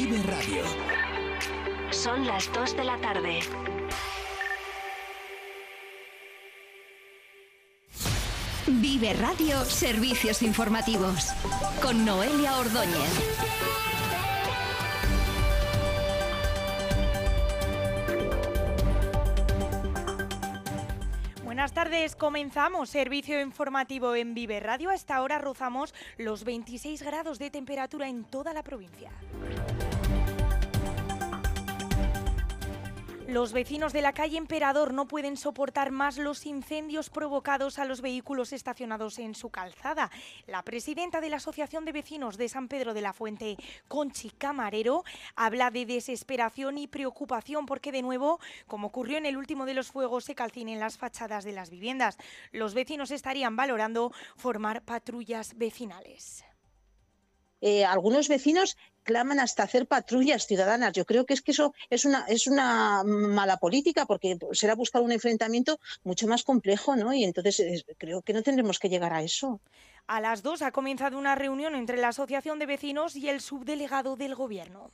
Vive Radio. Son las 2 de la tarde. Vive Radio Servicios Informativos con Noelia Ordóñez. Buenas tardes, comenzamos servicio informativo en Vive Radio. A esta hora rozamos los 26 grados de temperatura en toda la provincia. Los vecinos de la calle Emperador no pueden soportar más los incendios provocados a los vehículos estacionados en su calzada. La presidenta de la Asociación de Vecinos de San Pedro de la Fuente, Conchi Camarero, habla de desesperación y preocupación porque de nuevo, como ocurrió en el último de los fuegos, se calcinen las fachadas de las viviendas. Los vecinos estarían valorando formar patrullas vecinales. Eh, algunos vecinos claman hasta hacer patrullas ciudadanas. Yo creo que es que eso es una, es una mala política porque será buscar un enfrentamiento mucho más complejo, ¿no? Y entonces creo que no tendremos que llegar a eso. A las dos ha comenzado una reunión entre la Asociación de Vecinos y el subdelegado del Gobierno.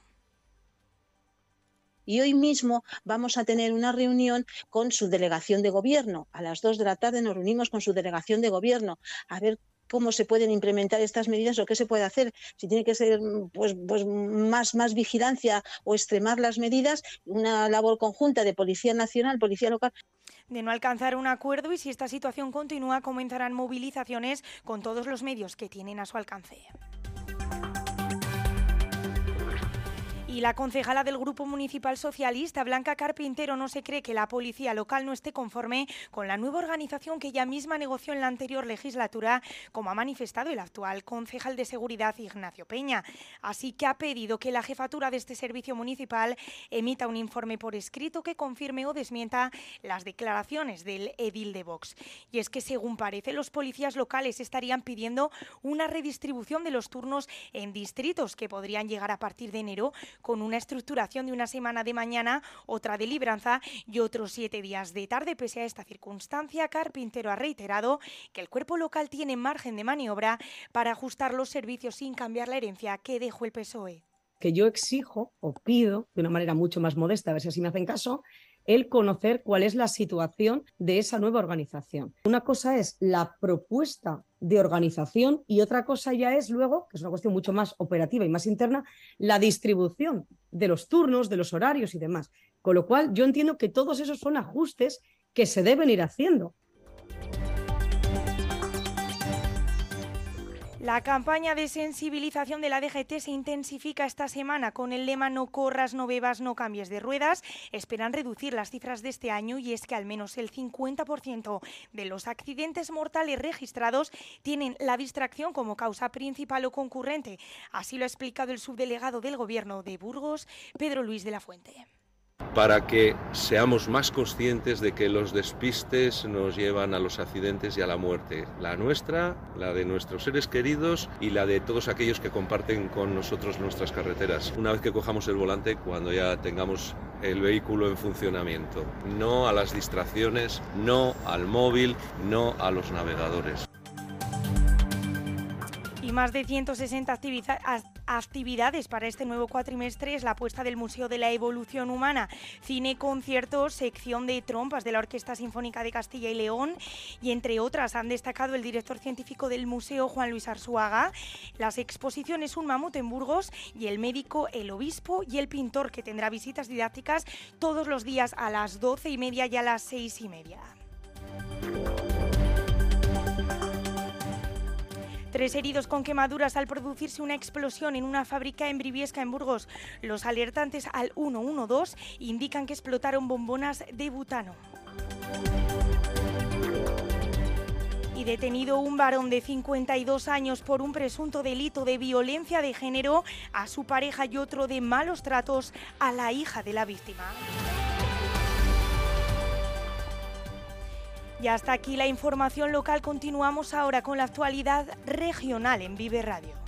Y hoy mismo vamos a tener una reunión con su delegación de gobierno. A las dos de la tarde nos reunimos con su delegación de gobierno a ver cómo se pueden implementar estas medidas o qué se puede hacer, si tiene que ser pues, pues más, más vigilancia o extremar las medidas, una labor conjunta de Policía Nacional, Policía Local. De no alcanzar un acuerdo y si esta situación continúa, comenzarán movilizaciones con todos los medios que tienen a su alcance. Y la concejala del Grupo Municipal Socialista, Blanca Carpintero, no se cree que la policía local no esté conforme con la nueva organización que ella misma negoció en la anterior legislatura, como ha manifestado el actual concejal de Seguridad, Ignacio Peña. Así que ha pedido que la jefatura de este servicio municipal emita un informe por escrito que confirme o desmienta las declaraciones del edil de Vox. Y es que, según parece, los policías locales estarían pidiendo una redistribución de los turnos en distritos que podrían llegar a partir de enero con una estructuración de una semana de mañana, otra de libranza y otros siete días de tarde. Pese a esta circunstancia, Carpintero ha reiterado que el cuerpo local tiene margen de maniobra para ajustar los servicios sin cambiar la herencia que dejó el PSOE. Que yo exijo o pido, de una manera mucho más modesta, a ver si así me hacen caso, el conocer cuál es la situación de esa nueva organización. Una cosa es la propuesta de organización y otra cosa ya es luego, que es una cuestión mucho más operativa y más interna, la distribución de los turnos, de los horarios y demás. Con lo cual yo entiendo que todos esos son ajustes que se deben ir haciendo. La campaña de sensibilización de la DGT se intensifica esta semana con el lema No corras, no bebas, no cambies de ruedas. Esperan reducir las cifras de este año y es que al menos el 50% de los accidentes mortales registrados tienen la distracción como causa principal o concurrente. Así lo ha explicado el subdelegado del Gobierno de Burgos, Pedro Luis de la Fuente para que seamos más conscientes de que los despistes nos llevan a los accidentes y a la muerte, la nuestra, la de nuestros seres queridos y la de todos aquellos que comparten con nosotros nuestras carreteras. Una vez que cojamos el volante, cuando ya tengamos el vehículo en funcionamiento, no a las distracciones, no al móvil, no a los navegadores más de 160 actividades para este nuevo cuatrimestre. Es la apuesta del Museo de la Evolución Humana, cine, conciertos, sección de trompas de la Orquesta Sinfónica de Castilla y León. Y entre otras han destacado el director científico del museo Juan Luis Arzuaga, las exposiciones Un mamut en Burgos y el médico, el obispo y el pintor que tendrá visitas didácticas todos los días a las 12 y media y a las 6 y media. Tres heridos con quemaduras al producirse una explosión en una fábrica en Briviesca, en Burgos. Los alertantes al 112 indican que explotaron bombonas de butano. Y detenido un varón de 52 años por un presunto delito de violencia de género a su pareja y otro de malos tratos a la hija de la víctima. Y hasta aquí la información local. Continuamos ahora con la actualidad regional en Vive Radio.